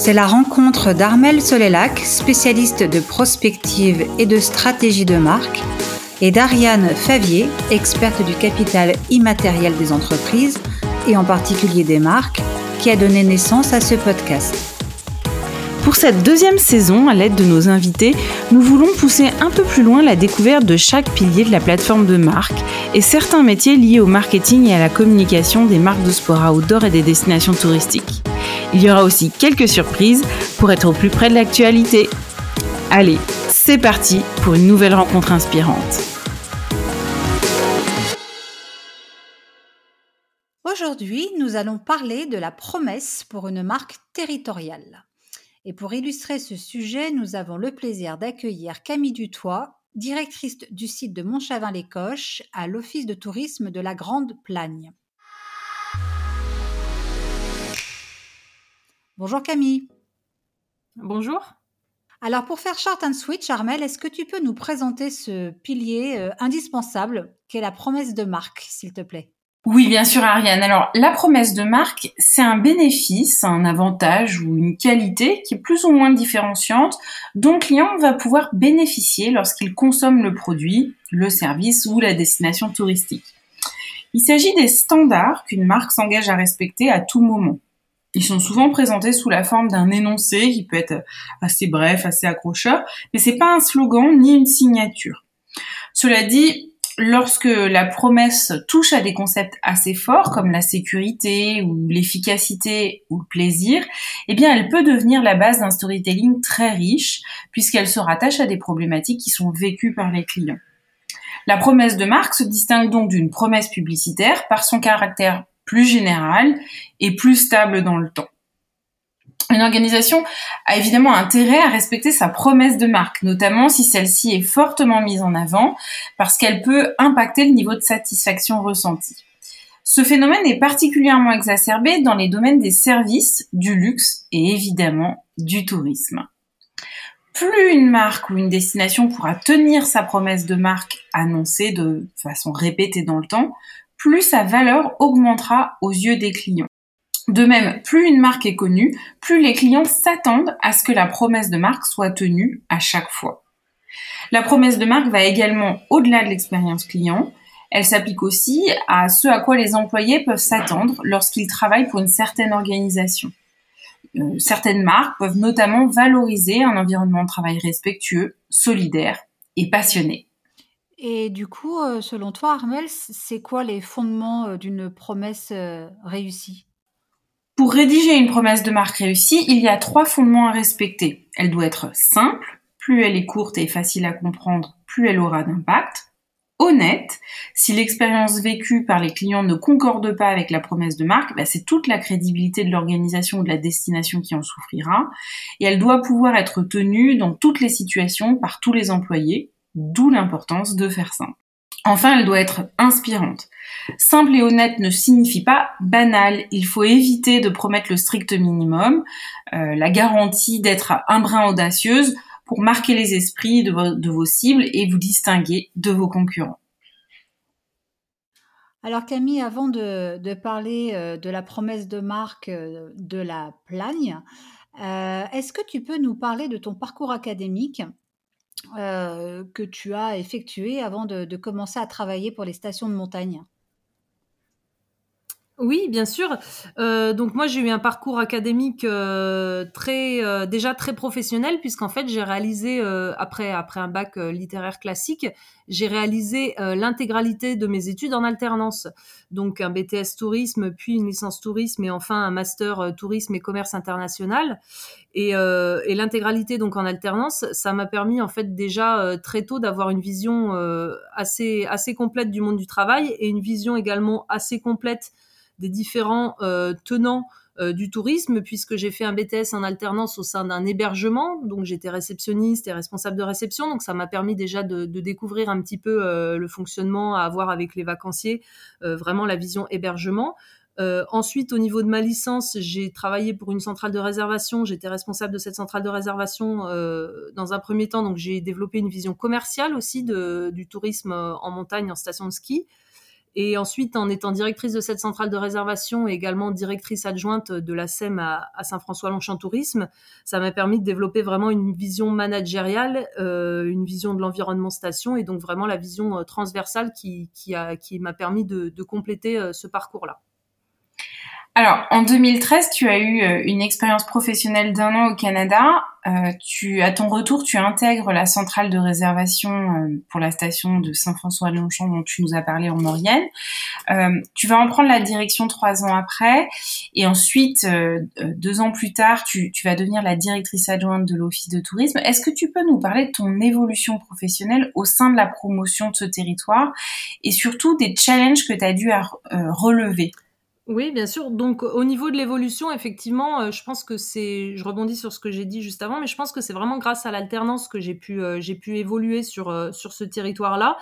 C'est la rencontre d'Armel Solelac, spécialiste de prospective et de stratégie de marque, et d'Ariane Favier, experte du capital immatériel des entreprises et en particulier des marques, qui a donné naissance à ce podcast. Pour cette deuxième saison, à l'aide de nos invités, nous voulons pousser un peu plus loin la découverte de chaque pilier de la plateforme de marque et certains métiers liés au marketing et à la communication des marques de sport outdoor et des destinations touristiques. Il y aura aussi quelques surprises pour être au plus près de l'actualité. Allez, c'est parti pour une nouvelle rencontre inspirante. Aujourd'hui, nous allons parler de la promesse pour une marque territoriale. Et pour illustrer ce sujet, nous avons le plaisir d'accueillir Camille Dutoit, directrice du site de Montchavin-les-Coches à l'Office de tourisme de la Grande Plagne. Bonjour Camille. Bonjour. Alors pour faire short and switch, Armel, est-ce que tu peux nous présenter ce pilier euh, indispensable qu'est la promesse de marque, s'il te plaît? Oui, bien sûr, Ariane. Alors, la promesse de marque, c'est un bénéfice, un avantage ou une qualité qui est plus ou moins différenciante dont le client va pouvoir bénéficier lorsqu'il consomme le produit, le service ou la destination touristique. Il s'agit des standards qu'une marque s'engage à respecter à tout moment. Ils sont souvent présentés sous la forme d'un énoncé qui peut être assez bref, assez accrocheur, mais c'est pas un slogan ni une signature. Cela dit, lorsque la promesse touche à des concepts assez forts comme la sécurité ou l'efficacité ou le plaisir, eh bien elle peut devenir la base d'un storytelling très riche puisqu'elle se rattache à des problématiques qui sont vécues par les clients. La promesse de marque se distingue donc d'une promesse publicitaire par son caractère plus générale et plus stable dans le temps. Une organisation a évidemment intérêt à respecter sa promesse de marque, notamment si celle-ci est fortement mise en avant, parce qu'elle peut impacter le niveau de satisfaction ressenti. Ce phénomène est particulièrement exacerbé dans les domaines des services, du luxe et évidemment du tourisme. Plus une marque ou une destination pourra tenir sa promesse de marque annoncée de façon répétée dans le temps, plus sa valeur augmentera aux yeux des clients. De même, plus une marque est connue, plus les clients s'attendent à ce que la promesse de marque soit tenue à chaque fois. La promesse de marque va également au-delà de l'expérience client. Elle s'applique aussi à ce à quoi les employés peuvent s'attendre lorsqu'ils travaillent pour une certaine organisation. Euh, certaines marques peuvent notamment valoriser un environnement de travail respectueux, solidaire et passionné. Et du coup, euh, selon toi, Armel, c'est quoi les fondements euh, d'une promesse réussie? Pour rédiger une promesse de marque réussie, il y a trois fondements à respecter. Elle doit être simple, plus elle est courte et facile à comprendre, plus elle aura d'impact. Honnête, si l'expérience vécue par les clients ne concorde pas avec la promesse de marque, bah, c'est toute la crédibilité de l'organisation ou de la destination qui en souffrira. Et elle doit pouvoir être tenue dans toutes les situations par tous les employés, d'où l'importance de faire simple. Enfin, elle doit être inspirante. Simple et honnête ne signifie pas banal. Il faut éviter de promettre le strict minimum, euh, la garantie d'être un brin audacieuse pour marquer les esprits de vos, cibles et vous distinguer de vos concurrents. Alors Camille, avant de, parler euh, de la promesse de marque euh, de la Plagne, est-ce que tu peux nous parler de ton parcours académique? Euh, que tu as effectué avant de, commencer à travailler pour les stations de montagne? Oui, bien sûr. Euh, donc moi j'ai eu un parcours académique euh, très euh, déjà très professionnel puisqu'en fait j'ai réalisé après après un bac littéraire classique, j'ai réalisé l'intégralité de mes études en alternance. Donc un BTS tourisme, puis une licence tourisme et enfin un master tourisme et commerce international. Et, et l'intégralité donc en alternance, ça m'a permis en fait déjà très tôt d'avoir une vision assez assez complète du monde du travail et une vision également assez complète des différents euh, tenants euh, du tourisme puisque j'ai fait un BTS en alternance au sein d'un hébergement. Donc j'étais réceptionniste et responsable de réception. Donc ça m'a permis déjà de, découvrir un petit peu euh, le fonctionnement à avoir avec les vacanciers, vraiment la vision hébergement. ensuite, au niveau de ma licence, j'ai travaillé pour une centrale de réservation. J'étais responsable de cette centrale de réservation dans un premier temps. Donc, j'ai développé une vision commerciale aussi du tourisme en montagne, en station de ski. Et ensuite, en étant directrice de cette centrale de réservation et également directrice adjointe de la SEM à, Saint-François-Longchamp Tourisme, ça m'a permis de développer vraiment une vision managériale, euh, une vision de l'environnement station et donc vraiment la vision euh, transversale qui, qui, qui m'a permis de, de compléter euh, ce parcours-là. Alors, en 2013, tu as eu euh, une expérience professionnelle d'un an au Canada. Euh, tu, à ton retour, tu intègres la centrale de réservation euh, pour la station de Saint-François-Longchamp dont tu nous as parlé en Maurienne. tu vas en prendre la direction trois ans après, et ensuite, deux ans plus tard, tu, tu vas devenir la directrice adjointe de l'Office de tourisme. Est-ce que tu peux nous parler de ton évolution professionnelle au sein de la promotion de ce territoire, et surtout des challenges que tu as dû relever? Oui, bien sûr. Donc, au niveau de l'évolution, effectivement, euh, je pense que c'est, je rebondis sur ce que j'ai dit juste avant, mais je pense que c'est vraiment grâce à l'alternance que j'ai pu, euh, j'ai pu évoluer sur, euh, sur ce territoire-là,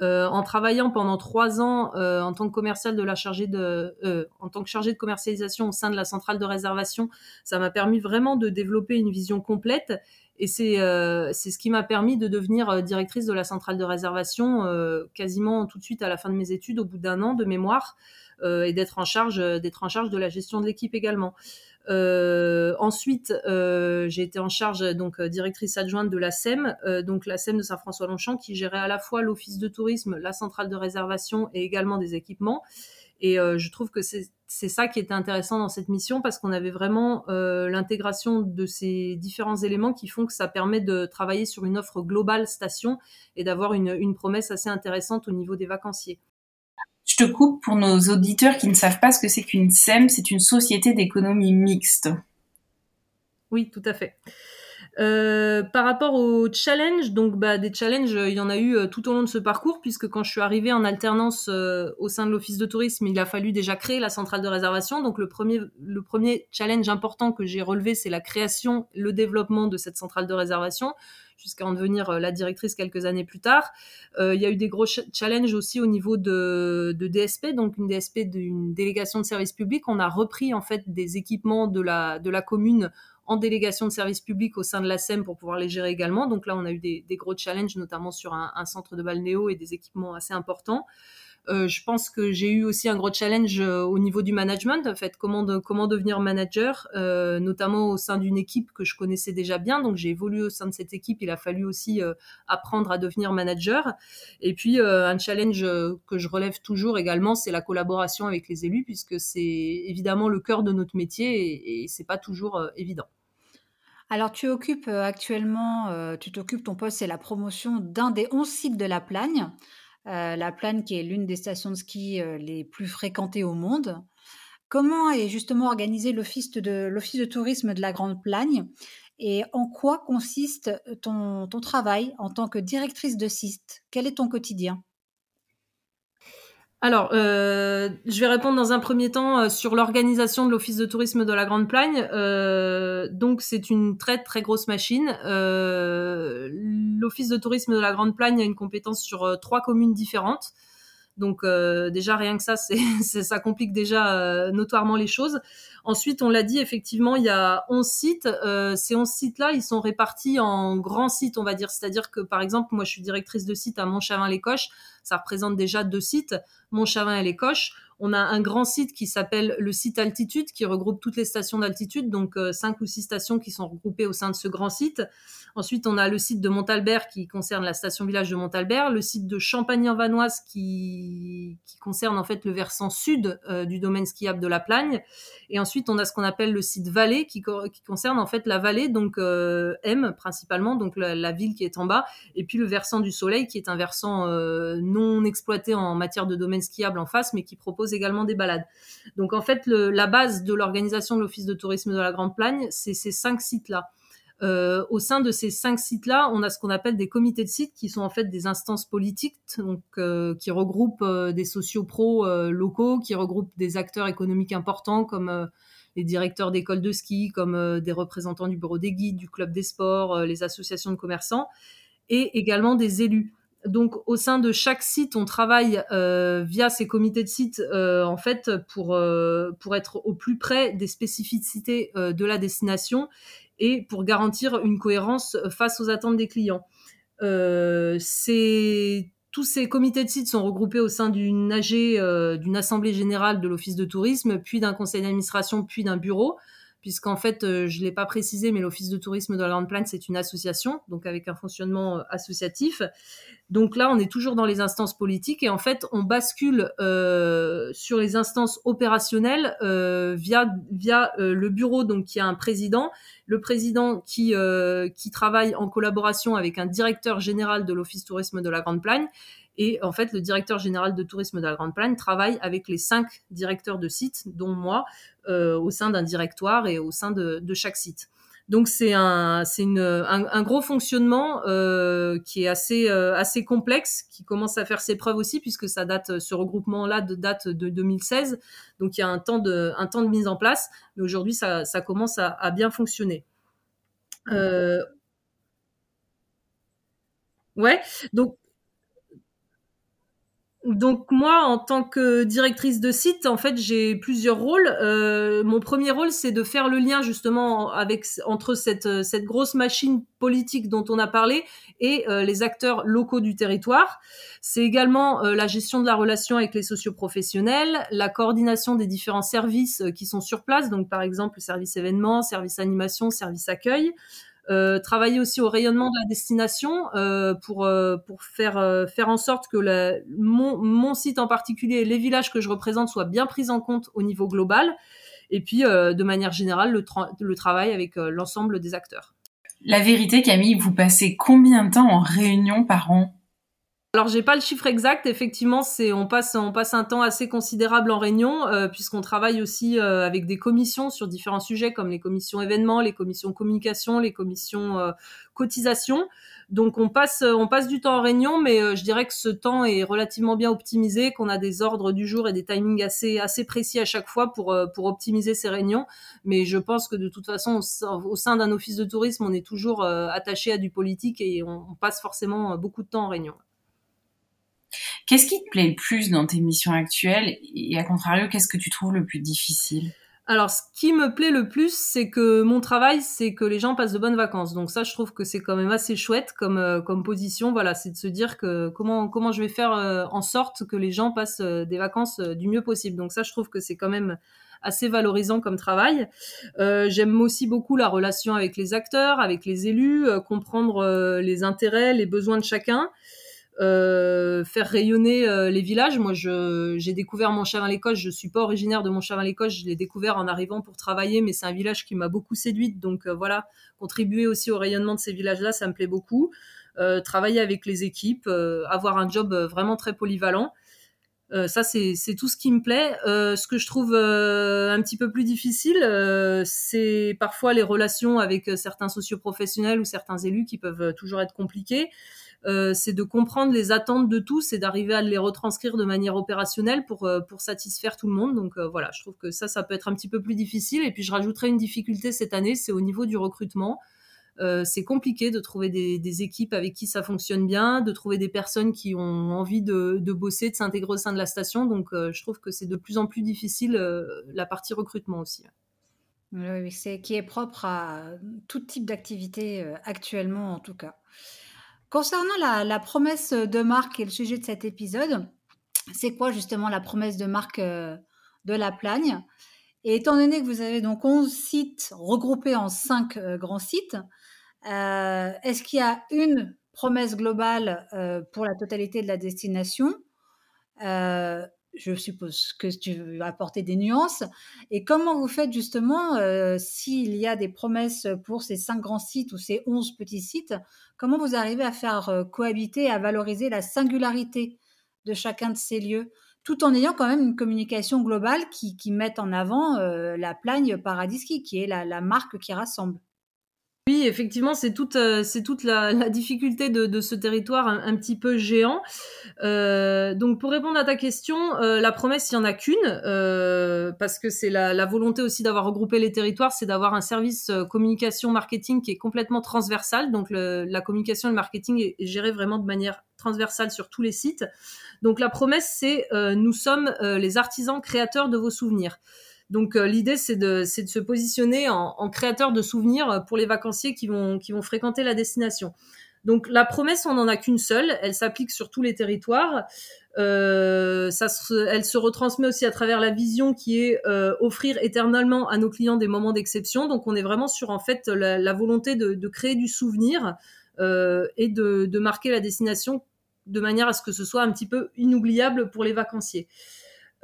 en travaillant pendant trois ans en tant que commercial de la chargée de, en tant que chargé de commercialisation au sein de la centrale de réservation. Ça m'a permis vraiment de développer une vision complète. Et c'est c'est ce qui m'a permis de devenir directrice de la centrale de réservation quasiment tout de suite à la fin de mes études, au bout d'un an de mémoire. Euh, et d'être en charge d'être en charge de la gestion de l'équipe également. Euh, ensuite, euh, j'ai été en charge donc directrice adjointe de la SEM, donc la SEM de Saint-François-Longchamp, qui gérait à la fois l'office de tourisme, la centrale de réservation et également des équipements. Et je trouve que c'est ça qui était intéressant dans cette mission parce qu'on avait vraiment l'intégration de ces différents éléments qui font que ça permet de travailler sur une offre globale station et d'avoir une, une promesse assez intéressante au niveau des vacanciers. Te coupe pour nos auditeurs qui ne savent pas ce que c'est qu'une SEM, c'est une société d'économie mixte. Oui, tout à fait. Euh, par rapport aux challenges, donc bah, des challenges, il y en a eu euh, tout au long de ce parcours, puisque quand je suis arrivée en alternance euh, au sein de l'office de tourisme, il a fallu déjà créer la centrale de réservation. Donc le premier, le premier challenge important que j'ai relevé, c'est la création, le développement de cette centrale de réservation jusqu'à en devenir la directrice quelques années plus tard. il y a eu des gros challenges aussi au niveau de, DSP, donc une DSP d'une délégation de service public. On a repris en fait des équipements de la, de la commune en délégation de service public au sein de la SEM pour pouvoir les gérer également. Donc là, on a eu des, gros challenges, notamment sur un, centre de balnéo et des équipements assez importants. Euh, je pense que j'ai eu aussi un gros challenge euh, au niveau du management, en fait, comment, devenir manager, euh, notamment au sein d'une équipe que je connaissais déjà bien. Donc j'ai évolué au sein de cette équipe, il a fallu aussi apprendre à devenir manager. Et puis un challenge que je relève toujours également, c'est la collaboration avec les élus, puisque c'est évidemment le cœur de notre métier et, et c'est pas toujours évident. Alors, tu occupes actuellement, tu t'occupes, ton poste, c'est la promotion d'un des 11 sites de la Plagne. La Plagne qui est l'une des stations de ski les plus fréquentées au monde. Comment est justement organisé l'office de, l'office de tourisme de la Grande Plagne et en quoi consiste ton, ton travail en tant que directrice de site? Quel est ton quotidien? Alors, euh, je vais répondre dans un premier temps euh, sur l'organisation de l'Office de tourisme de la Grande Plagne. Euh, donc, c'est une très très grosse machine. L'Office de tourisme de la Grande Plagne a une compétence sur trois communes différentes. Donc déjà rien que ça, ça complique déjà notoirement les choses. Ensuite, on l'a dit, effectivement, il y a 11 sites. ces 11 sites-là, ils sont répartis en grands sites, on va dire. C'est-à-dire que, par exemple, moi, je suis directrice de site à Montchavin-les-Coches. Ça représente déjà deux sites, Montchavin et les Coches. On a un grand site qui s'appelle le site altitude, qui regroupe toutes les stations d'altitude, donc cinq ou six stations qui sont regroupées au sein de ce grand site. Ensuite, on a le site de Montalbert qui concerne la station village de Montalbert, le site de Champagne-en-Vanoise qui, concerne en fait le versant sud euh, du domaine skiable de la Plagne. Et ensuite, on a ce qu'on appelle le site vallée qui, concerne en fait la vallée, donc euh, M principalement, donc la, ville qui est en bas, et puis le versant du soleil qui est un versant euh, non exploité en matière de domaine skiable en face, mais qui propose également des balades. Donc en fait, la base de l'organisation de l'Office de tourisme de la Grande Plagne, c'est ces cinq sites-là. Euh, au sein de ces cinq sites-là, on a ce qu'on appelle des comités de sites qui sont en fait des instances politiques, donc euh, qui regroupent euh, des sociopros locaux, qui regroupent des acteurs économiques importants comme les directeurs d'écoles de ski, comme des représentants du bureau des guides, du club des sports, les associations de commerçants, et également des élus. Donc, au sein de chaque site, on travaille via ces comités de site, en fait, pour, pour être au plus près des spécificités de la destination et pour garantir une cohérence face aux attentes des clients. Euh, tous ces comités de site sont regroupés au sein d'une AG, euh, d'une assemblée générale de l'office de tourisme, puis d'un conseil d'administration, puis d'un bureau puisqu'en fait, euh, je ne l'ai pas précisé, mais l'Office de tourisme de la Grande Plaine, c'est une association, donc avec un fonctionnement euh, associatif. Donc là, on est toujours dans les instances politiques et en fait, on bascule euh, sur les instances opérationnelles via via le bureau, donc qui a un président, le président qui qui travaille en collaboration avec un directeur général de l'Office tourisme de la Grande Plaine et en fait, le directeur général de tourisme de la Grande travaille avec les cinq directeurs de site, dont moi, euh, au sein d'un directoire et au sein de, de chaque site. Donc c'est un, un, un, gros fonctionnement euh, qui est assez, euh, assez complexe, qui commence à faire ses preuves aussi puisque ça date, ce regroupement-là de date de 2016. Donc il y a un temps de, un temps de mise en place, mais aujourd'hui ça, ça commence à, à bien fonctionner. Euh, ouais, donc donc moi, en tant que directrice de site, en fait, j'ai plusieurs rôles. Euh, mon premier rôle, c'est de faire le lien justement avec entre cette cette grosse machine politique dont on a parlé et euh, les acteurs locaux du territoire. C'est également euh, la gestion de la relation avec les socioprofessionnels, la coordination des différents services qui sont sur place, donc par exemple le service événement, service animation, service accueil. Euh, travailler aussi au rayonnement de la destination euh, pour euh, pour faire euh, faire en sorte que la, mon, mon site en particulier les villages que je représente soient bien pris en compte au niveau global et puis euh, de manière générale le, le travail avec l'ensemble des acteurs. La vérité Camille, vous passez combien de temps en réunion par an? Alors j'ai pas le chiffre exact. Effectivement, c'est on passe on passe un temps assez considérable en réunion euh, puisqu'on travaille aussi euh, avec des commissions sur différents sujets comme les commissions événements, les commissions communication, les commissions euh, cotisation. Donc on passe on passe du temps en réunion, mais je dirais que ce temps est relativement bien optimisé, qu'on a des ordres du jour et des timings assez assez précis à chaque fois pour pour optimiser ces réunions. Mais je pense que de toute façon au, sein d'un office de tourisme, on est toujours attaché à du politique et on passe forcément beaucoup de temps en réunion. Qu'est-ce qui te plaît le plus dans tes missions actuelles et à contrario, qu'est-ce que tu trouves le plus difficile? Alors, ce qui me plaît le plus, c'est que mon travail, c'est que les gens passent de bonnes vacances. Donc ça, je trouve que c'est quand même assez chouette comme euh, comme position. Voilà, c'est de se dire que comment comment je vais faire euh, en sorte que les gens passent euh, des vacances du mieux possible. Donc ça, je trouve que c'est quand même assez valorisant comme travail. J'aime aussi beaucoup la relation avec les acteurs, avec les élus, comprendre les intérêts, les besoins de chacun. Euh, faire rayonner euh, les villages. Moi, j'ai découvert Montchavin-l'Écosse. Je suis pas originaire de Montchavin-l'Écosse. Je l'ai découvert en arrivant pour travailler, mais c'est un village qui m'a beaucoup séduite. Donc euh, voilà, contribuer aussi au rayonnement de ces villages-là, ça me plaît beaucoup. travailler avec les équipes, avoir un job vraiment très polyvalent. Ça, c'est tout ce qui me plaît. ce que je trouve un petit peu plus difficile, c'est parfois les relations avec certains socioprofessionnels ou certains élus qui peuvent toujours être compliquées. Euh, c'est de comprendre les attentes de tous et d'arriver à les retranscrire de manière opérationnelle pour euh, satisfaire tout le monde. Donc euh, voilà, je trouve que ça, ça peut être un petit peu plus difficile. Et puis je rajouterai une difficulté cette année, c'est au niveau du recrutement. C'est compliqué de trouver des, équipes avec qui ça fonctionne bien, de trouver des personnes qui ont envie de, bosser, de s'intégrer au sein de la station. Donc, je trouve que c'est de plus en plus difficile la partie recrutement aussi. Oui, c'est qui est propre à tout type d'activité actuellement en tout cas. Concernant la, promesse de marque et le sujet de cet épisode, c'est quoi justement la promesse de marque euh, de la Plagne? Et étant donné que vous avez donc 11 sites regroupés en 5 euh, grands sites, euh, est-ce qu'il y a une promesse globale pour la totalité de la destination? Je suppose que tu veux apporter des nuances. Et comment vous faites justement, euh, s'il y a des promesses pour ces cinq grands sites ou ces onze petits sites, comment vous arrivez à faire euh, cohabiter, à valoriser la singularité de chacun de ces lieux, tout en ayant quand même une communication globale qui, qui mette en avant euh, la Plagne Paradiski, qui est la marque qui rassemble? Oui, effectivement, c'est toute, euh, la, difficulté de, ce territoire un, petit peu géant. Euh, donc, pour répondre à ta question, euh, la promesse, il n'y en a qu'une, parce que c'est la, volonté aussi d'avoir regroupé les territoires, c'est d'avoir un service euh, communication marketing qui est complètement transversal. Donc, la communication et le marketing est, géré vraiment de manière transversale sur tous les sites. Donc, la promesse, c'est nous sommes les artisans créateurs de vos souvenirs. Donc euh, l'idée c'est de, se positionner en, créateur de souvenirs pour les vacanciers qui vont, fréquenter la destination. Donc la promesse, on n'en a qu'une seule, elle s'applique sur tous les territoires. Euh, elle se retransmet aussi à travers la vision qui est euh, offrir éternellement à nos clients des moments d'exception. Donc on est vraiment sur en fait la, volonté de, créer du souvenir euh, et de, marquer la destination de manière à ce que ce soit un petit peu inoubliable pour les vacanciers.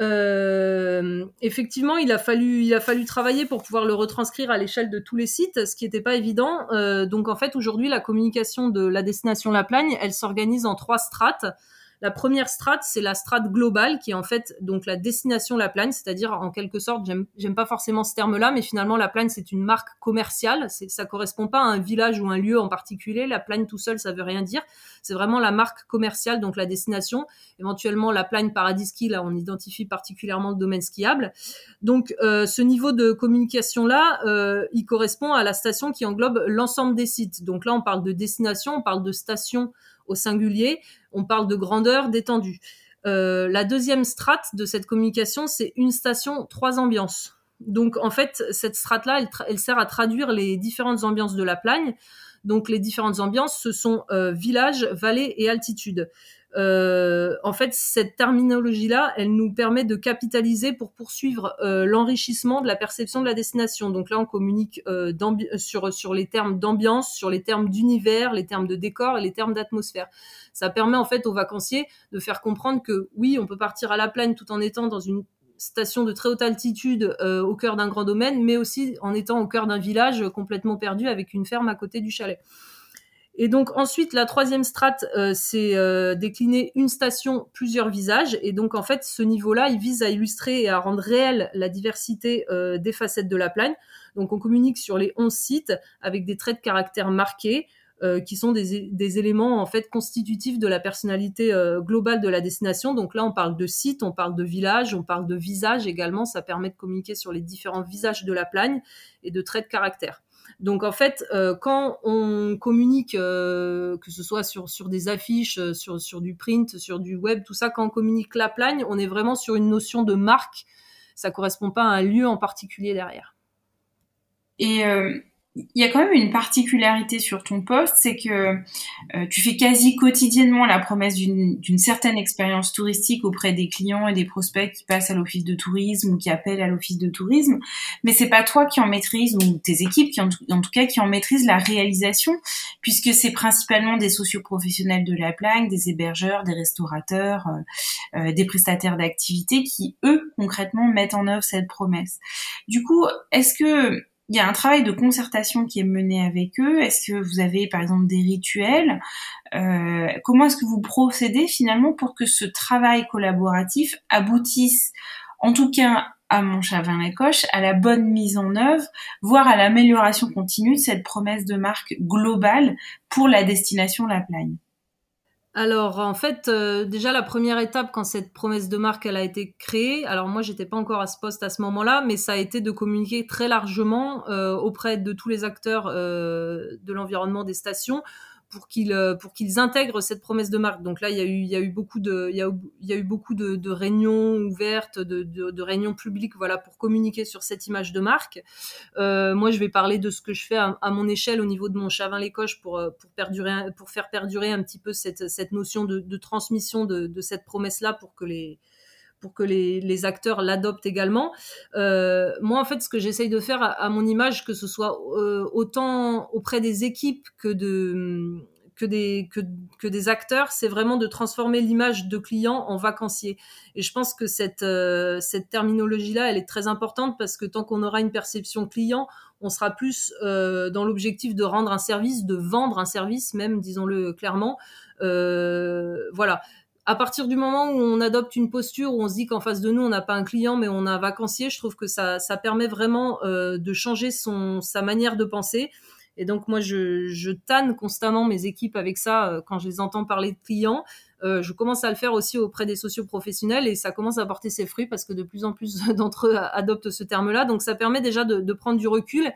Euh, effectivement, il a fallu, il a fallu travailler pour pouvoir le retranscrire à l'échelle de tous les sites, ce qui n'était pas évident. Euh, donc en fait, aujourd'hui, la communication de la destination La Plagne, elle s'organise en trois strates. La première strate, c'est la strate globale, qui est en fait donc la destination La Plagne, c'est-à-dire en quelque sorte, j'aime pas forcément ce terme-là, mais finalement La Plagne c'est une marque commerciale. Ça correspond pas à un village ou un lieu en particulier. La Plagne tout seul, ça veut rien dire. C'est vraiment la marque commerciale, donc la destination. Éventuellement La Plagne Paradis Ski, là on identifie particulièrement le domaine skiable. Donc euh, ce niveau de communication là, euh, il correspond à la station qui englobe l'ensemble des sites. Donc là on parle de destination, on parle de station au singulier, on parle de grandeur, d'étendue. Euh, la deuxième strate de cette communication, c'est une station, trois ambiances. Donc en fait, cette strate-là, elle, sert à traduire les différentes ambiances de la plagne. Donc les différentes ambiances, ce sont euh, village, vallée et altitude. Euh, en fait, cette terminologie-là, elle nous permet de capitaliser pour poursuivre euh, l'enrichissement de la perception de la destination. Donc là, on communique euh, sur, les termes d'ambiance, sur les termes d'univers, les termes de décor et les termes d'atmosphère. Ça permet en fait aux vacanciers de faire comprendre que oui, on peut partir à la plaine tout en étant dans une station de très haute altitude au cœur d'un grand domaine, mais aussi en étant au cœur d'un village complètement perdu avec une ferme à côté du chalet. Et donc ensuite, la troisième strate, euh, c'est euh, décliner une station, plusieurs visages. Et donc en fait, ce niveau-là, il vise à illustrer et à rendre réelle la diversité euh, des facettes de la plagne. Donc on communique sur les 11 sites avec des traits de caractère marqués. Qui sont des, éléments en fait constitutifs de la personnalité globale de la destination. Donc là, on parle de site, on parle de village, on parle de visage également. Ça permet de communiquer sur les différents visages de la plagne et de traits de caractère. Donc en fait, euh, quand on communique, euh, que ce soit sur, sur des affiches, euh, sur, sur du print, sur du web, tout ça, quand on communique la plagne, on est vraiment sur une notion de marque. Ça correspond pas à un lieu en particulier derrière. Et euh, il y a quand même une particularité sur ton poste, c'est que euh, tu fais quasi quotidiennement la promesse d'une certaine expérience touristique auprès des clients et des prospects qui passent à l'office de tourisme ou qui appellent à l'office de tourisme, mais c'est pas toi qui en maîtrise ou tes équipes qui en, tout cas qui en maîtrisent la réalisation, puisque c'est principalement des socioprofessionnels de la plagne, des hébergeurs, des restaurateurs, euh, euh, des prestataires d'activités qui eux concrètement mettent en œuvre cette promesse. Du coup, est-ce que il y a un travail de concertation qui est mené avec eux. Est-ce que vous avez, par exemple, des rituels euh, Comment est-ce que vous procédez finalement pour que ce travail collaboratif aboutisse, en tout cas à Montchavin-la-Coche, à la bonne mise en œuvre, voire à l'amélioration continue de cette promesse de marque globale pour la destination La Plagne? Alors en fait, euh, déjà la première étape quand cette promesse de marque elle a été créée, alors moi j'étais pas encore à ce poste à ce moment-là, mais ça a été de communiquer très largement euh, auprès de tous les acteurs euh, de l'environnement des stations pour qu'ils euh, pour qu'ils intègrent cette promesse de marque. Donc là, il y a eu il y a eu beaucoup de il y a, il y a eu beaucoup de, de réunions ouvertes, de, de, de, réunions publiques, voilà, pour communiquer sur cette image de marque. Euh, moi, je vais parler de ce que je fais à, à mon échelle au niveau de mon chavin l'écoche pour euh, pour perdurer pour faire perdurer un petit peu cette cette notion de, transmission de cette promesse là pour que les pour que les, les acteurs l'adoptent également. Euh, moi, en fait, ce que j'essaye de faire à, à, mon image, que ce soit euh, autant auprès des équipes que de que des que, des acteurs, c'est vraiment de transformer l'image de client en vacancier. Et je pense que cette euh, cette terminologie là, elle est très importante parce que tant qu'on aura une perception client, on sera plus euh, dans l'objectif de rendre un service, de vendre un service, même disons-le clairement. Euh, voilà à partir du moment où on adopte une posture où on se dit qu'en face de nous on n'a pas un client mais on a un vacancier, je trouve que ça, ça permet vraiment euh, de changer son sa manière de penser Et donc moi, je, je tanne constamment mes équipes avec ça euh, quand je les entends parler de clients. Euh, je commence à le faire aussi auprès des socioprofessionnels et ça commence à porter ses fruits parce que de plus en plus d'entre eux adoptent ce terme-là. Donc ça permet déjà de, de prendre du recul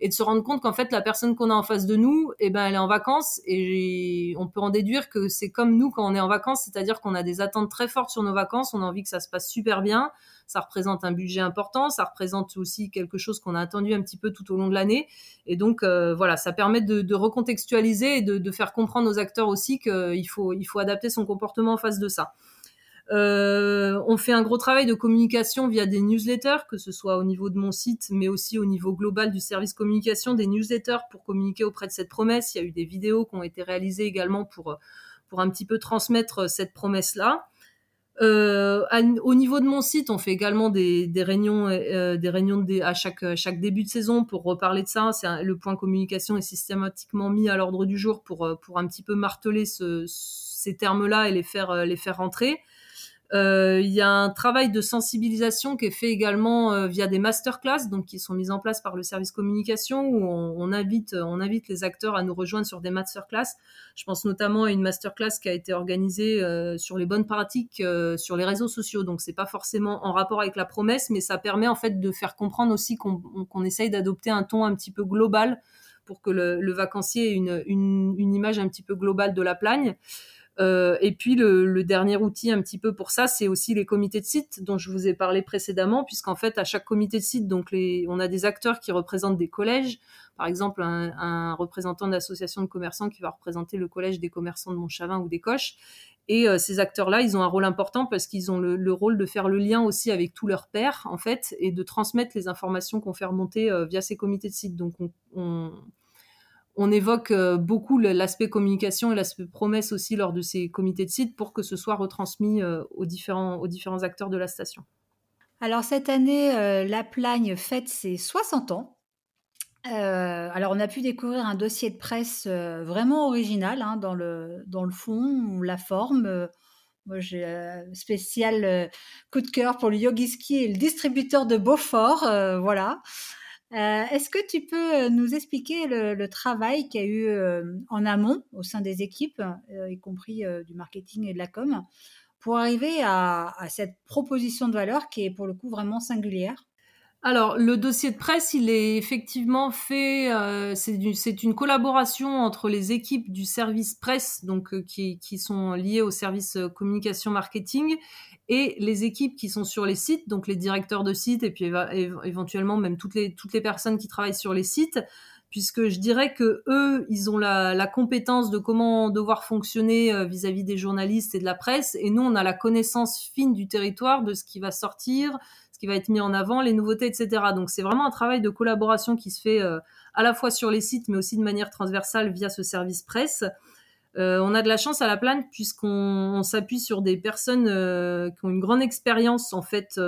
et de se rendre compte qu'en fait la personne qu'on a en face de nous, eh ben elle est en vacances et on peut en déduire que c'est comme nous quand on est en vacances, c'est-à-dire qu'on a des attentes très fortes sur nos vacances, on a envie que ça se passe super bien, ça représente un budget important, ça représente aussi quelque chose qu'on a attendu un petit peu tout au long de l'année et donc euh, voilà, ça permet de, recontextualiser et de, de, faire comprendre aux acteurs aussi qu'il faut il faut adapter son comportement en face de ça. Euh, on fait un gros travail de communication via des newsletters, que ce soit au niveau de mon site, mais aussi au niveau global du service communication, des newsletters pour communiquer auprès de cette promesse. Il y a eu des vidéos qui ont été réalisées également pour, un petit peu transmettre cette promesse-là. Euh, au niveau de mon site, on fait également des, réunions, euh, des réunions à chaque, début de saison pour reparler de ça. Le point communication est systématiquement mis à l'ordre du jour pour, un petit peu marteler ce, ces termes-là et les faire, les faire rentrer. Euh, il y a un travail de sensibilisation qui est fait également euh, via des masterclass, donc qui sont mises en place par le service communication, où on, invite, on invite les acteurs à nous rejoindre sur des masterclass. Je pense notamment à une masterclass qui a été organisée euh, sur les bonnes pratiques euh, sur les réseaux sociaux. Donc c'est pas forcément en rapport avec la promesse, mais ça permet en fait de faire comprendre aussi qu'on qu'on essaye d'adopter un ton un petit peu global pour que le, le vacancier ait une, une, une, image un petit peu globale de la plagne. Euh, et puis le, dernier outil un petit peu pour ça, c'est aussi les comités de site dont je vous ai parlé précédemment, puisqu'en fait à chaque comité de site, donc on a des acteurs qui représentent des collèges, par exemple un, un représentant d'association de commerçants qui va représenter le collège des commerçants de Montchavin ou des Coches. Et euh, ces acteurs-là, ils ont un rôle important parce qu'ils ont le, le, rôle de faire le lien aussi avec tous leurs pairs, en fait, et de transmettre les informations qu'on fait remonter euh, via ces comités de site. Donc on, on on évoque euh, beaucoup l'aspect communication et l'aspect promesse aussi lors de ces comités de site pour que ce soit retransmis euh, aux différents, acteurs de la station. Alors cette année, euh, La Plagne fête ses 60 ans. Alors on a pu découvrir un dossier de presse vraiment original hein, dans, le, dans le fond, la forme. moi j'ai un spécial coup de cœur pour le Yogiski et le distributeur de Beaufort. voilà. Euh, Est-ce que tu peux euh, nous expliquer le, travail qu'il y a eu euh, en amont au sein des équipes, y compris du marketing et de la com, pour arriver à, à, cette proposition de valeur qui est pour le coup vraiment singulière? Alors, le dossier de presse, il est effectivement fait, euh, c'est une collaboration entre les équipes du service presse, donc euh, qui, sont liées au service communication marketing, et les équipes qui sont sur les sites, donc les directeurs de sites et puis éventuellement même toutes les, toutes les personnes qui travaillent sur les sites, puisque je dirais que eux, ils ont la, la compétence de comment devoir fonctionner euh, vis-à-vis -vis des journalistes et de la presse, et nous, on a la connaissance fine du territoire, de ce qui va sortir, qui va être mis en avant, les nouveautés, etc. Donc c'est vraiment un travail de collaboration qui se fait euh, à la fois sur les sites, mais aussi de manière transversale via ce service presse. Euh, on a de la chance à la plane puisqu'on s'appuie sur des personnes euh, qui ont une grande expérience en fait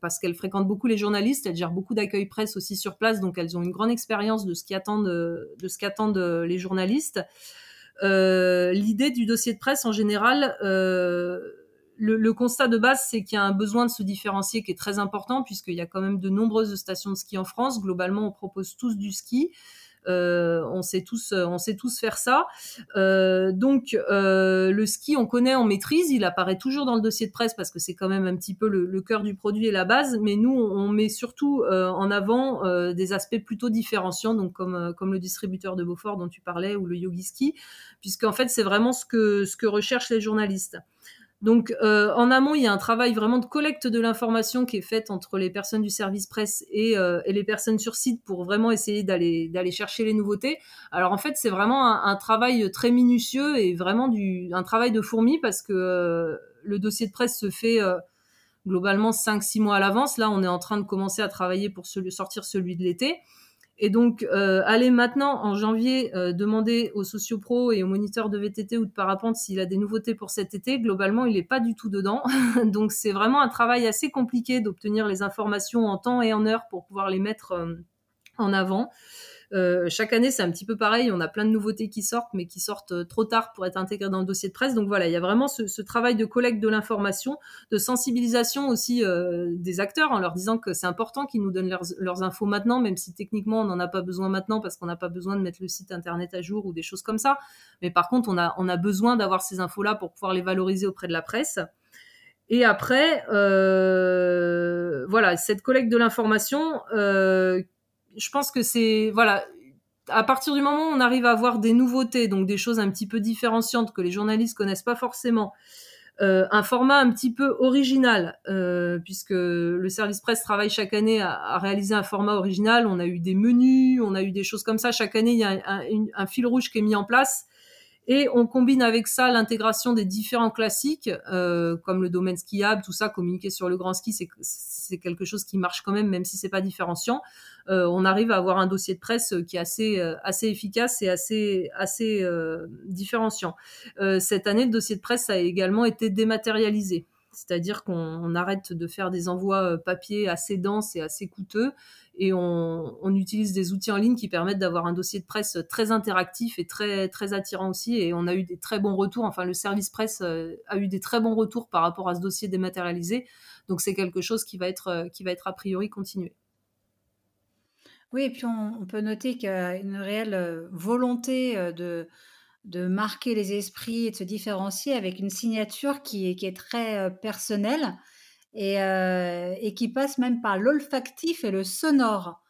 parce qu'elles fréquentent beaucoup les journalistes, elles gèrent beaucoup d'accueil presse aussi sur place, donc elles ont une grande expérience de ce qu'attendent de ce qu'attendent les journalistes. L'idée du dossier de presse en général, le, le, constat de base, c'est qu'il y a un besoin de se différencier qui est très important puisqu'il y a quand même de nombreuses stations de ski en France. Globalement, on propose tous du ski. Euh, on sait tous, euh, on sait tous faire ça. Euh, donc euh, le ski, on connaît, on maîtrise. Il apparaît toujours dans le dossier de presse parce que c'est quand même un petit peu le, le, cœur du produit et la base. Mais nous, on met surtout euh, en avant euh, des aspects plutôt différenciants, donc comme comme le distributeur de Beaufort dont tu parlais ou le yogi ski, puisqu'en fait c'est vraiment ce que ce que recherchent les journalistes. Donc, euh, en amont, il y a un travail vraiment de collecte de l'information qui est fait entre les personnes du service presse et, euh, et les personnes sur site pour vraiment essayer d'aller chercher les nouveautés. Alors, en fait, c'est vraiment un, travail très minutieux et vraiment du, un travail de fourmi parce que euh, le dossier de presse se fait globalement 5-6 mois à l'avance. Là, on est en train de commencer à travailler pour sortir celui de l'été. Et donc, euh, aller maintenant en janvier euh, demander aux sociopros et aux moniteurs de VTT ou de parapente s'il a des nouveautés pour cet été, globalement, il n'est pas du tout dedans. donc, c'est vraiment un travail assez compliqué d'obtenir les informations en temps et en heure pour pouvoir les mettre euh, en avant. Euh, chaque année, c'est un petit peu pareil. On a plein de nouveautés qui sortent, mais qui sortent euh, trop tard pour être intégrées dans le dossier de presse. Donc voilà, il y a vraiment ce, travail de collecte de l'information, de sensibilisation aussi euh, des acteurs en leur disant que c'est important qu'ils nous donnent leurs, infos maintenant, même si techniquement on n'en a pas besoin maintenant parce qu'on n'a pas besoin de mettre le site internet à jour ou des choses comme ça. Mais par contre, on a, besoin d'avoir ces infos-là pour pouvoir les valoriser auprès de la presse. Et après, voilà, cette collecte de l'information, je pense que c'est voilà, à partir du moment où on arrive à avoir des nouveautés, donc des choses un petit peu différenciantes que les journalistes connaissent pas forcément, euh, un format un petit peu original, euh, puisque le service presse travaille chaque année à, réaliser un format original. On a eu des menus, on a eu des choses comme ça. Chaque année, il y a un fil rouge qui est mis en place. Et on combine avec ça l'intégration des différents classiques, euh, comme le domaine skiable, tout ça, communiquer sur le grand ski, c'est quelque chose qui marche quand même, même si c'est pas différenciant. Euh, on arrive à avoir un dossier de presse qui est assez, euh, assez efficace et assez, assez euh, différenciant. Euh, cette année, le dossier de presse a également été dématérialisé. C'est-à-dire qu'on arrête de faire des envois papier assez denses et assez coûteux et on, utilise des outils en ligne qui permettent d'avoir un dossier de presse très interactif et très très attirant aussi. Et on a eu des très bons retours. Enfin le service presse euh, a eu des très bons retours par rapport à ce dossier dématérialisé. Donc c'est quelque chose qui va être euh, qui va être a priori continué. Oui et puis on, peut noter qu'il y a une réelle euh, volonté de de marquer les esprits et de se différencier avec une signature qui est très personnelle et, euh, et qui passe même par l'olfactif et le sonore.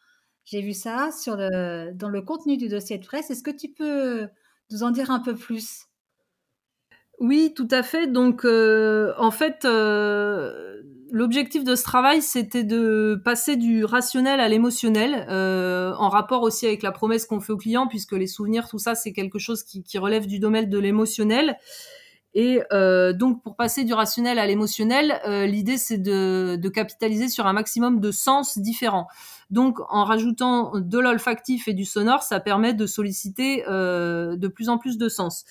J'ai vu ça dans le contenu du dossier de presse. Est-ce que tu peux nous en dire un peu plus? Oui, tout à fait. Donc, euh, en fait, euh, l'objectif de ce travail, c'était de passer du rationnel à l'émotionnel, en rapport aussi avec la promesse qu'on fait aux clients, puisque les souvenirs, tout ça, c'est quelque chose qui relève du domaine de l'émotionnel. Et euh, donc, pour passer du rationnel à l'émotionnel, euh, l'idée c'est de, capitaliser sur un maximum de sens différents. Donc, en rajoutant de l'olfactif et du sonore, ça permet de solliciter euh, de plus en plus de sens.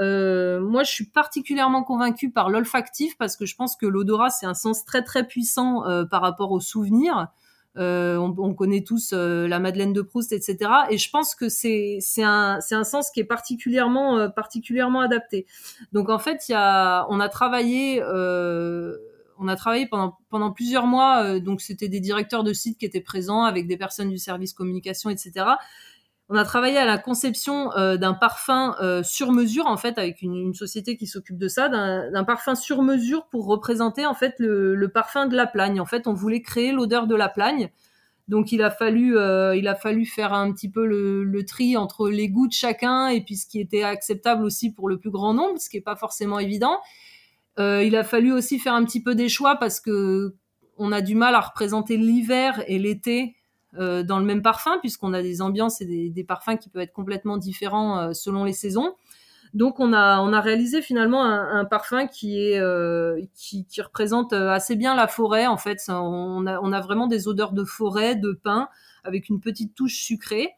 Moi, je suis particulièrement convaincue par l'olfactif parce que je pense que l'odorat c'est un sens très très puissant par rapport au souvenir. Euh, on, on, connaît tous euh, la Madeleine de Proust, etc. Et je pense que c'est un un sens qui est particulièrement euh, particulièrement adapté. Donc en fait, il y a on a travaillé euh, on a travaillé pendant pendant plusieurs mois. Euh, donc c'était des directeurs de sites qui étaient présents avec des personnes du service communication, etc on a travaillé à la conception euh, d'un parfum euh, sur mesure en fait avec une, société qui s'occupe de ça d'un parfum sur mesure pour représenter en fait le, parfum de la plagne. En fait on voulait créer l'odeur de la plagne. Donc il a fallu euh, il a fallu faire un petit peu le, tri entre les goûts de chacun et puis ce qui était acceptable aussi pour le plus grand nombre ce qui est pas forcément évident. Il a fallu aussi faire un petit peu des choix parce que on a du mal à représenter l'hiver et l'été euh, dans le même parfum, puisqu'on a des ambiances et des, parfums qui peuvent être complètement différents euh, selon les saisons. Donc on a, réalisé finalement un, parfum qui, euh, représente assez bien la forêt. En fait, on a, on a vraiment des odeurs de forêt, de pin, avec une petite touche sucrée.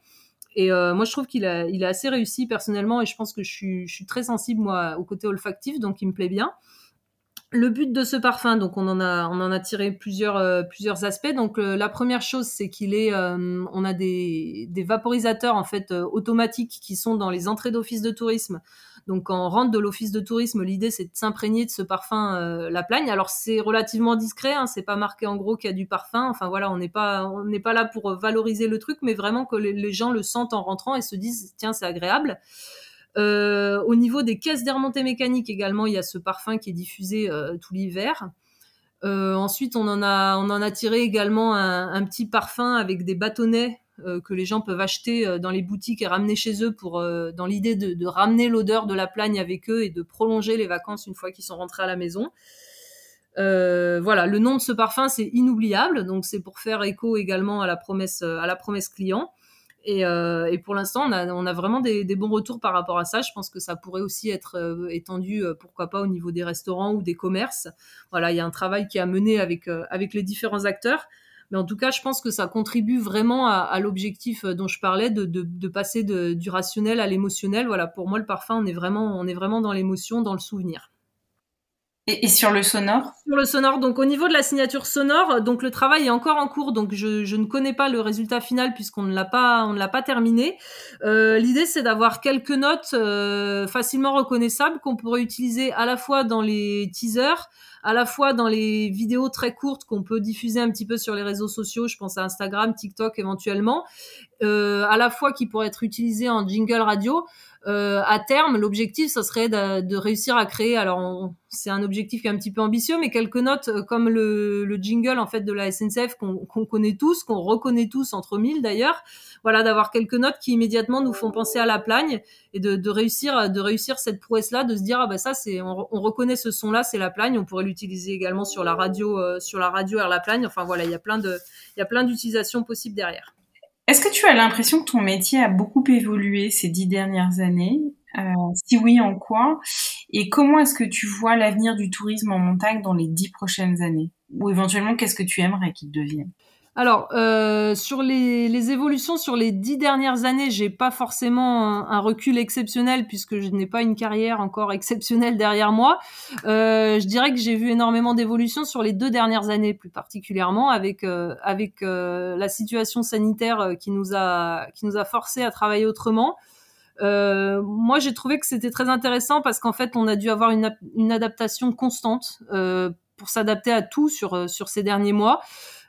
Et moi, je trouve qu'il a, il a assez réussi personnellement, et je pense que je suis, je suis très sensible moi au côté olfactif, donc il me plaît bien le but de ce parfum, donc on en a, on en a tiré plusieurs, euh, plusieurs aspects. Donc euh, la première chose, c'est qu'il est, euh, on a des, des, vaporisateurs en fait automatiques qui sont dans les entrées d'office de tourisme. Donc quand on rentre de l'office de tourisme, l'idée c'est de s'imprégner de ce parfum la plagne. Alors c'est relativement discret, hein, c'est pas marqué en gros qu'il y a du parfum. Enfin voilà, on n'est pas, on n'est pas là pour valoriser le truc, mais vraiment que les, les gens le sentent en rentrant et se disent tiens c'est agréable. Euh, au niveau des caisses d'air mécanique également, il y a ce parfum qui est diffusé euh, tout l'hiver. Euh, ensuite, on en a, tiré également un, petit parfum avec des bâtonnets que les gens peuvent acheter dans les boutiques et ramener chez eux dans l'idée de, de, ramener l'odeur de la plagne avec eux et de prolonger les vacances une fois qu'ils sont rentrés à la maison. voilà, le nom de ce parfum c'est inoubliable, donc c'est pour faire écho également à la promesse, à la promesse client. Et, euh, et, pour l'instant, on a, vraiment des, bons retours par rapport à ça. Je pense que ça pourrait aussi être euh, étendu, euh, pourquoi pas, au niveau des restaurants ou des commerces. Voilà, il y a un travail qui mené avec, euh, avec les différents acteurs. Mais en tout cas, je pense que ça contribue vraiment à, à l'objectif dont je parlais de, passer du rationnel à l'émotionnel. Voilà, pour moi, le parfum, est on est vraiment dans l'émotion, dans le souvenir. Et, sur le sonore? Sur le sonore, donc au niveau de la signature sonore, donc le travail est encore en cours, donc je, ne connais pas le résultat final puisqu'on ne l'a pas, on ne l'a pas terminé. Euh, L'idée c'est d'avoir quelques notes euh, facilement reconnaissables qu'on pourrait utiliser à la fois dans les teasers, à la fois dans les vidéos très courtes qu'on peut diffuser un petit peu sur les réseaux sociaux, je pense à Instagram, TikTok éventuellement, euh, à la fois qui pourraient être utilisées en jingle radio. Euh, à terme, l'objectif, ce serait de, de, réussir à créer. Alors, c'est un objectif qui est un petit peu ambitieux, mais quelques notes euh, comme le, le jingle en fait de la SNCF qu'on connaît tous, qu'on reconnaît tous entre mille d'ailleurs. Voilà, d'avoir quelques notes qui immédiatement nous font penser à la plagne et de, de réussir, de réussir cette prouesse-là, de se dire ah ben ça c'est, on, on, reconnaît ce son-là, c'est la plagne. On pourrait l'utiliser également sur la radio, euh, sur la radio à la plagne. Enfin voilà, il y a plein de, il y a plein d'utilisations possibles derrière. Est-ce que tu as l'impression que ton métier a beaucoup évolué ces dix dernières années? Euh, Si oui, en quoi? Et comment est-ce que tu vois l'avenir du tourisme en montagne dans les dix prochaines années? Ou éventuellement, qu'est-ce que tu aimerais qu'il devienne? Alors, euh, sur les, évolutions sur les dix dernières années, j'ai pas forcément un, recul exceptionnel puisque je n'ai pas une carrière encore exceptionnelle derrière moi. Euh, je dirais que j'ai vu énormément d'évolutions sur les deux dernières années, plus particulièrement avec euh, avec euh, la situation sanitaire qui nous a qui nous a forcé à travailler autrement. Moi, j'ai trouvé que c'était très intéressant parce qu'en fait, on a dû avoir une, adaptation constante pour s'adapter à tout sur sur ces derniers mois.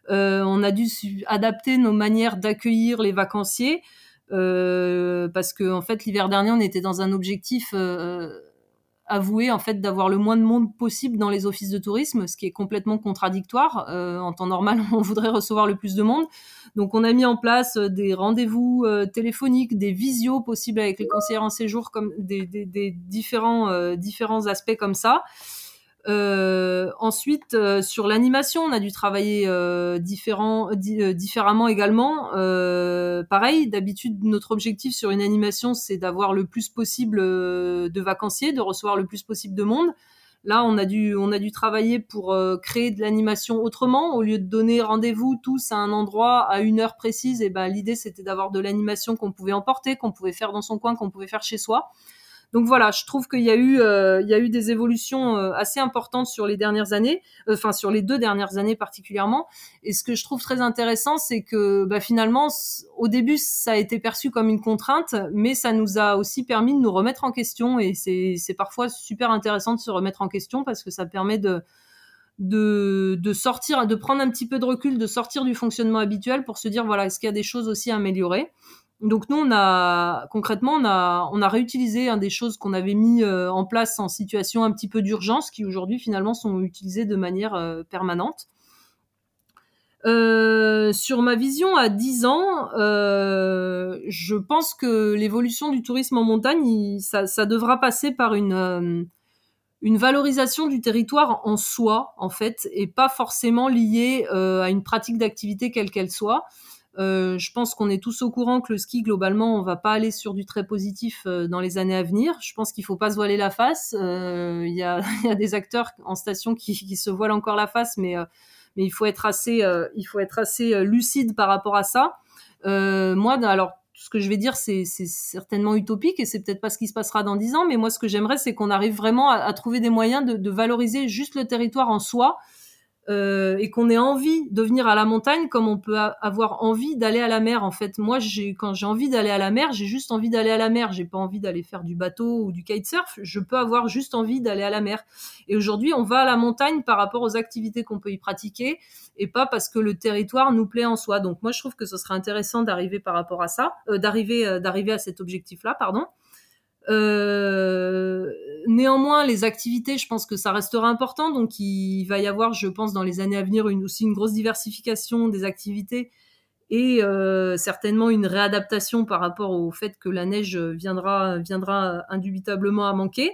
Euh, on a dû adapter nos manières d'accueillir les vacanciers euh, parce que en fait l'hiver dernier on était dans un objectif euh, avoué en fait d'avoir le moins de monde possible dans les offices de tourisme, ce qui est complètement contradictoire. en temps normal, on voudrait recevoir le plus de monde. Donc, on a mis en place des rendez-vous téléphoniques, des visios possibles avec les conseillers en séjour, comme des, différents, différents aspects comme ça. Euh, ensuite, euh, sur l'animation, on a dû travailler euh, différemment également. pareil, d'habitude, notre objectif sur une animation, c'est d'avoir le plus possible de vacanciers, de recevoir le plus possible de monde. Là, on a dû, on a dû travailler pour créer de l'animation autrement. Au lieu de donner rendez-vous tous à un endroit à une heure précise, eh ben l'idée c'était d'avoir de l'animation qu'on pouvait emporter, qu'on pouvait faire dans son coin, qu'on pouvait faire chez soi. Donc voilà, je trouve qu'il y a eu, euh, des évolutions euh, assez importantes sur les dernières années, euh, enfin sur les deux dernières années particulièrement. Et ce que je trouve très intéressant, c'est que bah, finalement, au début, ça a été perçu comme une contrainte, mais ça nous a aussi permis de nous remettre en question. Et c'est parfois super intéressant de se remettre en question parce que ça permet de sortir, de prendre un petit peu de recul, de sortir du fonctionnement habituel pour se dire voilà, est-ce qu'il y a des choses aussi à améliorer? Donc nous, on a concrètement, on a, on a réutilisé un des choses qu'on avait mis euh, en place en situation un petit peu d'urgence, qui aujourd'hui finalement sont utilisées de manière euh, permanente. Euh, sur ma vision à 10 ans, je pense que l'évolution du tourisme en montagne, ça, ça, devra passer par une, une valorisation du territoire en soi, en fait, et pas forcément liée à une pratique d'activité quelle qu'elle soit. Euh, je pense qu'on est tous au courant que le ski, globalement, on va pas aller sur du très positif euh, dans les années à venir. Je pense qu'il faut pas se voiler la face. Euh, il y, a, des acteurs en station qui, se voilent encore la face, mais, il faut être assez, lucide par rapport à ça. moi, alors, ce que je vais dire, c'est certainement utopique et c'est peut-être pas ce qui se passera dans dix ans, mais moi, ce que j'aimerais, c'est qu'on arrive vraiment à, trouver des moyens de valoriser juste le territoire en soi euh, et qu'on ait envie de venir à la montagne comme on peut avoir envie d'aller à la mer. En fait, moi, quand j'ai envie d'aller à la mer, j'ai juste envie d'aller à la mer. J'ai pas envie d'aller faire du bateau ou du kitesurf. Je peux avoir juste envie d'aller à la mer. Et aujourd'hui, on va à la montagne par rapport aux activités qu'on peut y pratiquer et pas parce que le territoire nous plaît en soi. Donc moi, je trouve que ce serait intéressant d'arriver par rapport à ça, euh, d'arriver, euh, d'arriver à cet objectif-là, pardon. Euh, néanmoins, les activités, je pense que ça restera important. Donc, il va y avoir, je pense, dans les années à venir, aussi une grosse diversification des activités et euh, certainement une réadaptation par rapport au fait que la neige viendra, viendra indubitablement à manquer.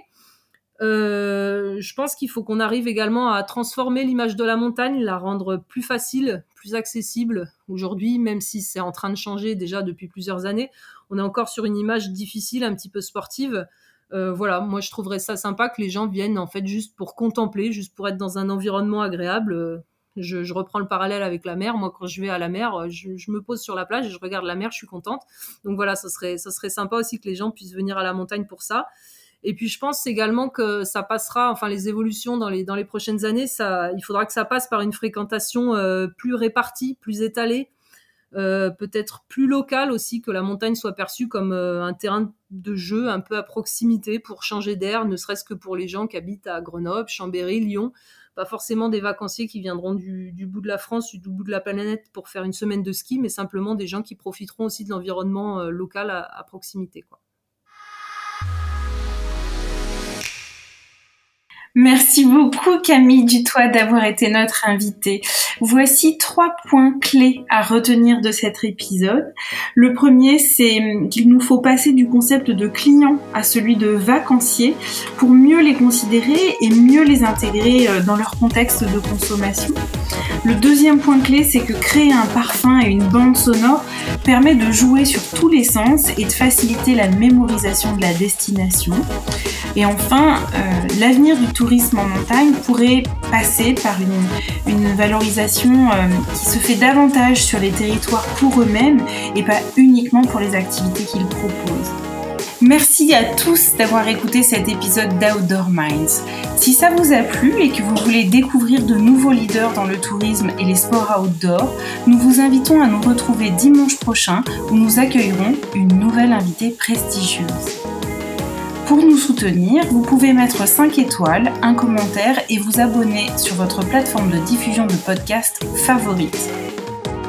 Euh, je pense qu'il faut qu'on arrive également à transformer l'image de la montagne, la rendre plus facile, plus accessible. Aujourd'hui, même si c'est en train de changer déjà depuis plusieurs années, on est encore sur une image difficile, un petit peu sportive. Euh, voilà, moi je trouverais ça sympa que les gens viennent en fait juste pour contempler, juste pour être dans un environnement agréable. Je, je, reprends le parallèle avec la mer. Moi, quand je vais à la mer, je, je, me pose sur la plage et je regarde la mer, je suis contente. Donc voilà, ça serait, ça serait sympa aussi que les gens puissent venir à la montagne pour ça. Et puis je pense également que ça passera, enfin les évolutions dans les prochaines années, il faudra que ça passe par une fréquentation euh, plus répartie, plus étalée, euh, peut-être plus locale aussi, que la montagne soit perçue comme euh, un terrain de jeu un peu à proximité pour changer d'air, ne serait-ce que pour les gens qui habitent à Grenoble, Chambéry, Lyon. Pas forcément des vacanciers qui viendront du, bout de la France, du bout de la planète pour faire une semaine de ski, mais simplement des gens qui profiteront aussi de l'environnement local à, à proximité. Quoi. Merci beaucoup Camille Dutoit d'avoir été notre invitée. Voici trois points clés à retenir de cet épisode. Le premier, c'est qu'il nous faut passer du concept de client à celui de vacancier pour mieux les considérer et mieux les intégrer euh, dans leur contexte de consommation. Le deuxième point clé, c'est que créer un parfum et une bande sonore permet de jouer sur tous les sens et de faciliter la mémorisation de la destination. Et enfin, euh, l'avenir du tourisme en montagne pourrait passer par une, valorisation euh, qui se fait davantage sur les territoires pour eux-mêmes et pas uniquement pour les activités qu'ils proposent. Merci à tous d'avoir écouté cet épisode d'Outdoor Minds. Si ça vous a plu et que vous voulez découvrir de nouveaux leaders dans le tourisme et les sports outdoor, nous vous invitons à nous retrouver dimanche prochain où nous accueillerons une nouvelle invitée prestigieuse. Pour nous soutenir, vous pouvez mettre 5 étoiles, un commentaire et vous abonner sur votre plateforme de diffusion de podcasts favorite.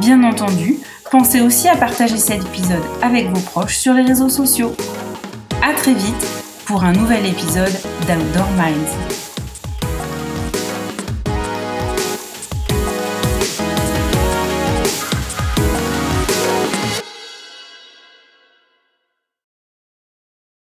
Bien entendu, pensez aussi à partager cet épisode avec vos proches sur les réseaux sociaux. A très vite pour un nouvel épisode d'Outdoor Minds.